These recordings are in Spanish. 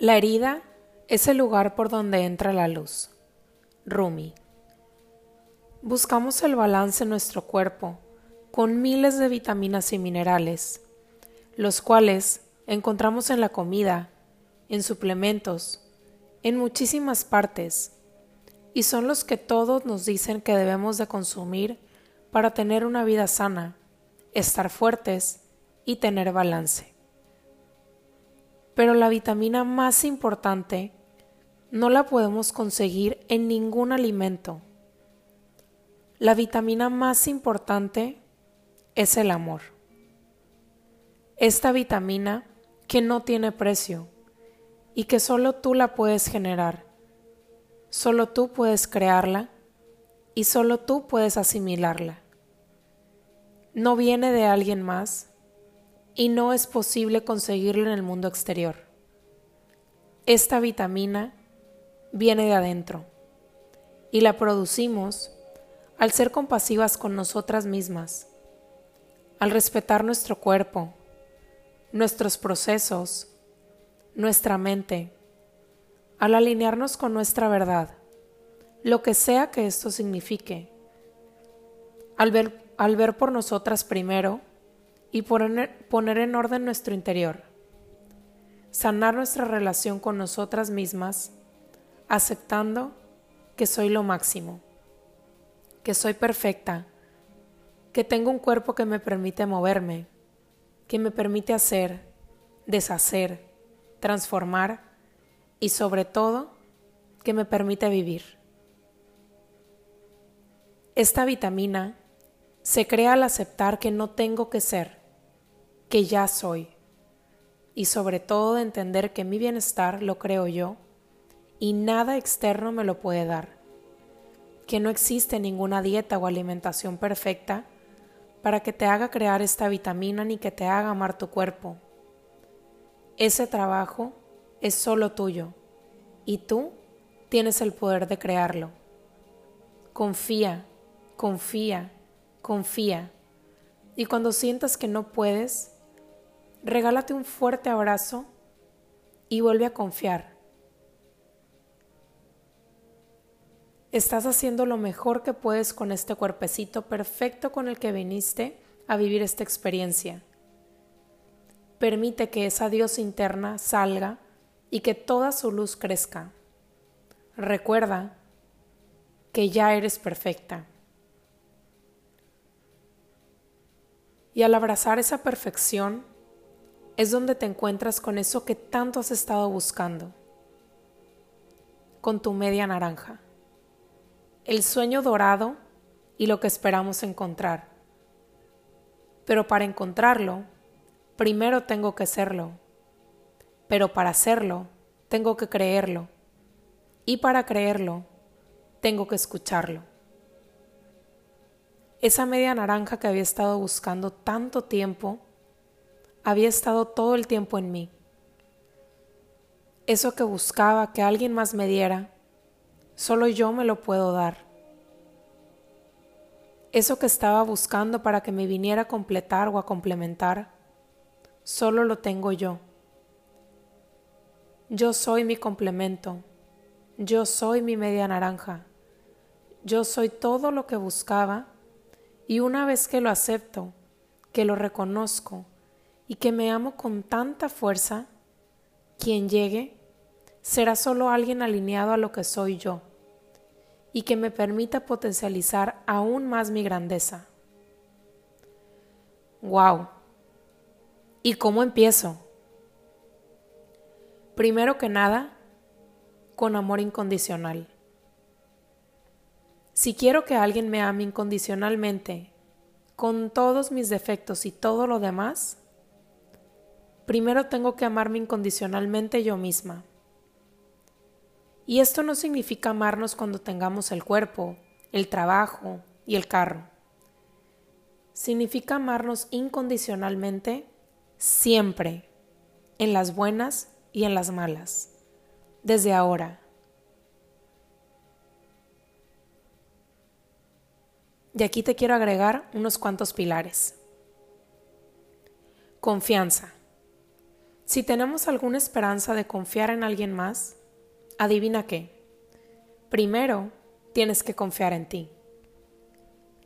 La herida es el lugar por donde entra la luz. Rumi. Buscamos el balance en nuestro cuerpo con miles de vitaminas y minerales, los cuales encontramos en la comida, en suplementos, en muchísimas partes, y son los que todos nos dicen que debemos de consumir para tener una vida sana, estar fuertes y tener balance. Pero la vitamina más importante no la podemos conseguir en ningún alimento. La vitamina más importante es el amor. Esta vitamina que no tiene precio y que solo tú la puedes generar, solo tú puedes crearla y solo tú puedes asimilarla. No viene de alguien más y no es posible conseguirlo en el mundo exterior. Esta vitamina viene de adentro y la producimos al ser compasivas con nosotras mismas, al respetar nuestro cuerpo, nuestros procesos, nuestra mente, al alinearnos con nuestra verdad, lo que sea que esto signifique, al ver, al ver por nosotras primero y poner, en orden nuestro interior, sanar nuestra relación con nosotras mismas, aceptando que soy lo máximo, que soy perfecta, que tengo un cuerpo que me permite moverme, que me permite hacer, deshacer, transformar y sobre todo que me permite vivir. Esta vitamina se crea al aceptar que no tengo que ser, que ya soy y sobre todo de entender que mi bienestar lo creo yo y nada externo me lo puede dar, que no existe ninguna dieta o alimentación perfecta para que te haga crear esta vitamina ni que te haga amar tu cuerpo. Ese trabajo es solo tuyo y tú tienes el poder de crearlo. Confía, confía, confía. Y cuando sientas que no puedes, regálate un fuerte abrazo y vuelve a confiar. Estás haciendo lo mejor que puedes con este cuerpecito perfecto con el que viniste a vivir esta experiencia. Permite que esa Dios interna salga y que toda su luz crezca. Recuerda que ya eres perfecta. Y al abrazar esa perfección, es donde te encuentras con eso que tanto has estado buscando, con tu media naranja, el sueño dorado y lo que esperamos encontrar. Pero para encontrarlo, primero tengo que serlo, pero para serlo, tengo que creerlo, y para creerlo, tengo que escucharlo. Esa media naranja que había estado buscando tanto tiempo, había estado todo el tiempo en mí. Eso que buscaba que alguien más me diera, solo yo me lo puedo dar. Eso que estaba buscando para que me viniera a completar o a complementar, solo lo tengo yo. Yo soy mi complemento, yo soy mi media naranja, yo soy todo lo que buscaba y una vez que lo acepto, que lo reconozco, y que me amo con tanta fuerza, quien llegue será solo alguien alineado a lo que soy yo y que me permita potencializar aún más mi grandeza. ¡Wow! ¿Y cómo empiezo? Primero que nada, con amor incondicional. Si quiero que alguien me ame incondicionalmente, con todos mis defectos y todo lo demás, primero tengo que amarme incondicionalmente yo misma. Y esto no significa amarnos cuando tengamos el cuerpo, el trabajo y el carro. Significa amarnos incondicionalmente siempre, en las buenas y en las malas, desde ahora. Y aquí te quiero agregar unos cuantos pilares. Confianza Si tenemos alguna esperanza de confiar en alguien más, adivina qué. Primero, tienes que confiar en ti.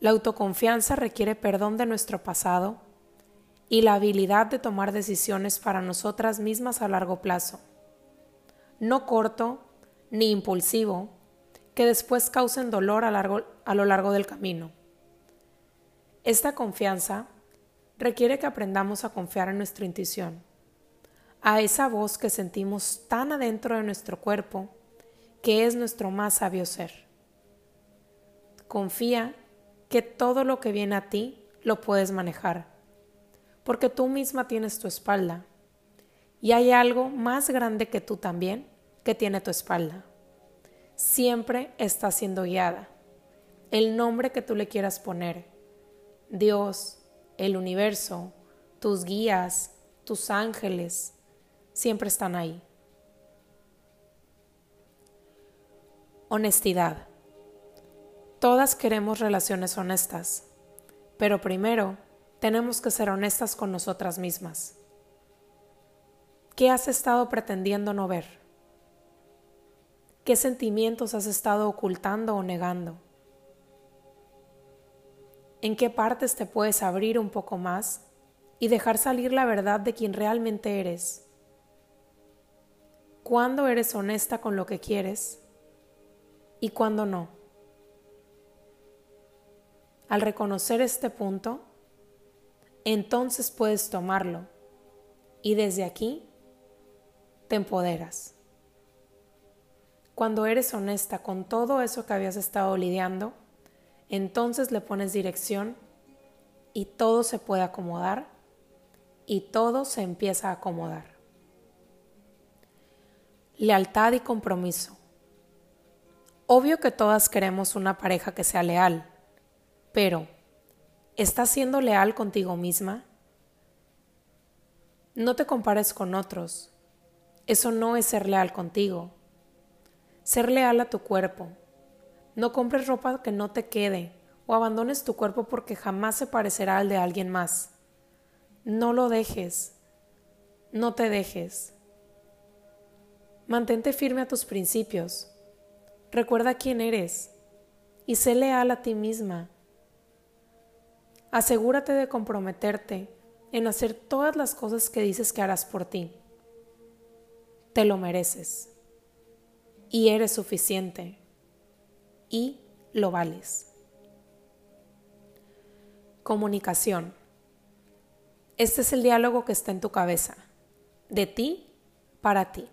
La autoconfianza requiere perdón de nuestro pasado y la habilidad de tomar decisiones para nosotras mismas a largo plazo, no corto ni impulsivo, que después causen dolor a, a lo largo del camino. Esta confianza requiere que aprendamos a confiar en nuestra intuición a esa voz que sentimos tan adentro de nuestro cuerpo, que es nuestro más sabio ser. Confía que todo lo que viene a ti lo puedes manejar, porque tú misma tienes tu espalda, y hay algo más grande que tú también que tiene tu espalda. Siempre está siendo guiada. El nombre que tú le quieras poner, Dios, el universo, tus guías, tus ángeles, siempre están ahí. Honestidad. Todas queremos relaciones honestas, pero primero tenemos que ser honestas con nosotras mismas. ¿Qué has estado pretendiendo no ver? ¿Qué sentimientos has estado ocultando o negando? ¿En qué partes te puedes abrir un poco más y dejar salir la verdad de quien realmente eres? Cuándo eres honesta con lo que quieres y cuándo no. Al reconocer este punto, entonces puedes tomarlo y desde aquí te empoderas. Cuando eres honesta con todo eso que habías estado lidiando, entonces le pones dirección y todo se puede acomodar y todo se empieza a acomodar lealtad y compromiso. Obvio que todas queremos una pareja que sea leal, pero ¿estás siendo leal contigo misma? No te compares con otros. Eso no es ser leal contigo. Ser leal a tu cuerpo. No compres ropa que no te quede o abandones tu cuerpo porque jamás se parecerá al de alguien más. No lo dejes. No te dejes. Mantente firme a tus principios. Recuerda quién eres y sé leal a ti misma. Asegúrate de comprometerte en hacer todas las cosas que dices que harás por ti. Te lo mereces. Y eres suficiente. Y lo vales. Comunicación. Este es el diálogo que está en tu cabeza. De ti para ti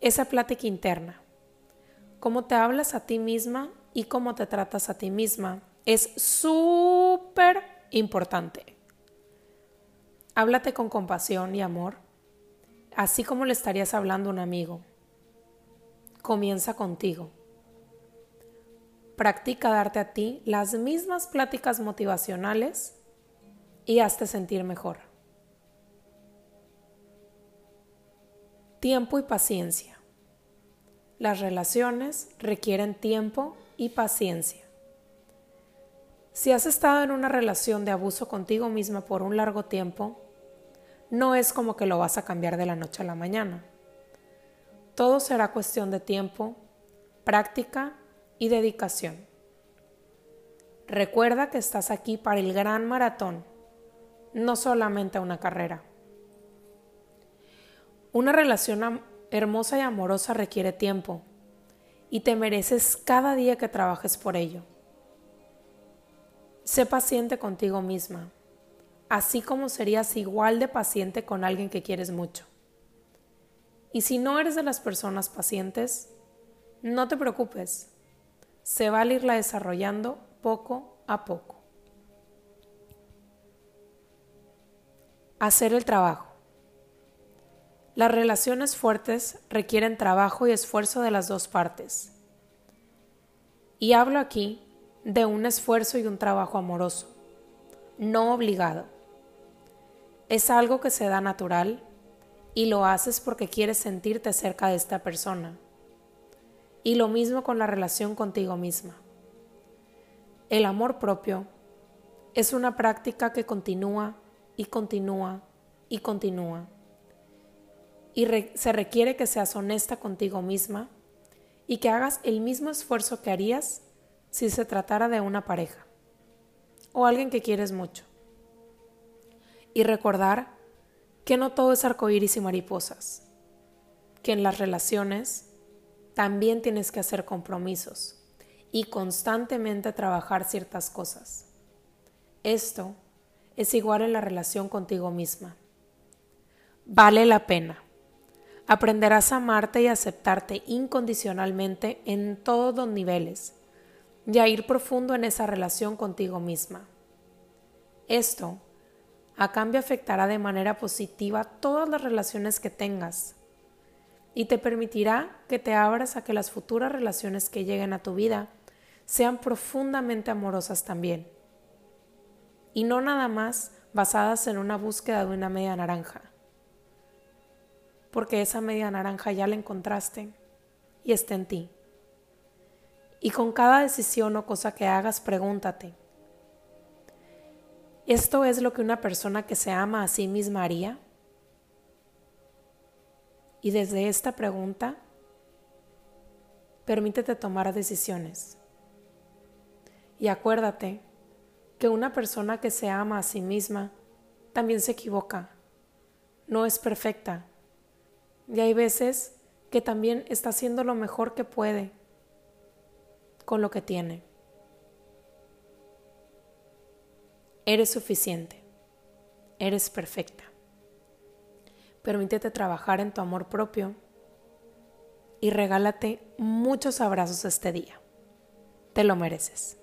esa plática interna. Cómo te hablas a ti misma y cómo te tratas a ti misma es súper importante. Háblate con compasión y amor, así como le estarías hablando a un amigo. Comienza contigo. Practica darte a ti las mismas pláticas motivacionales y hazte sentir mejor. Tiempo y paciencia. Las relaciones requieren tiempo y paciencia. Si has estado en una relación de abuso contigo misma por un largo tiempo, no es como que lo vas a cambiar de la noche a la mañana. Todo será cuestión de tiempo, práctica y dedicación. Recuerda que estás aquí para el gran maratón, no solamente una carrera. Una relación hermosa y amorosa requiere tiempo y te mereces cada día que trabajes por ello. Sé paciente contigo misma, así como serías igual de paciente con alguien que quieres mucho. Y si no eres de las personas pacientes, no te preocupes, se va a irla desarrollando poco a poco. Hacer el trabajo. Las relaciones fuertes requieren trabajo y esfuerzo de las dos partes. Y hablo aquí de un esfuerzo y un trabajo amoroso, no obligado. Es algo que se da natural y lo haces porque quieres sentirte cerca de esta persona. Y lo mismo con la relación contigo misma. El amor propio es una práctica que continúa y continúa y continúa y se requiere que seas honesta contigo misma y que hagas el mismo esfuerzo que harías si se tratara de una pareja o alguien que quieres mucho. Y recordar que no todo es arcoíris y mariposas, que en las relaciones también tienes que hacer compromisos y constantemente trabajar ciertas cosas. Esto es igual en la relación contigo misma. Vale la pena. Aprenderás a amarte y aceptarte incondicionalmente en todos los niveles y a ir profundo en esa relación contigo misma. Esto, a cambio, afectará de manera positiva todas las relaciones que tengas y te permitirá que te abras a que las futuras relaciones que lleguen a tu vida sean profundamente amorosas también. Y no nada más basadas en una búsqueda de una media naranja. Porque esa media naranja ya la encontraste y está en ti. Y con cada decisión o cosa que hagas, pregúntate, ¿esto es lo que una persona que se ama a sí misma haría? Y desde esta pregunta, permítete tomar decisiones. Y acuérdate que una persona que se ama a sí misma también se equivoca, no es perfecta. Y hay veces que también está haciendo lo mejor que puede con lo que tiene. Eres suficiente, eres perfecta. Permítete trabajar en tu amor propio y regálate muchos abrazos este día. Te lo mereces.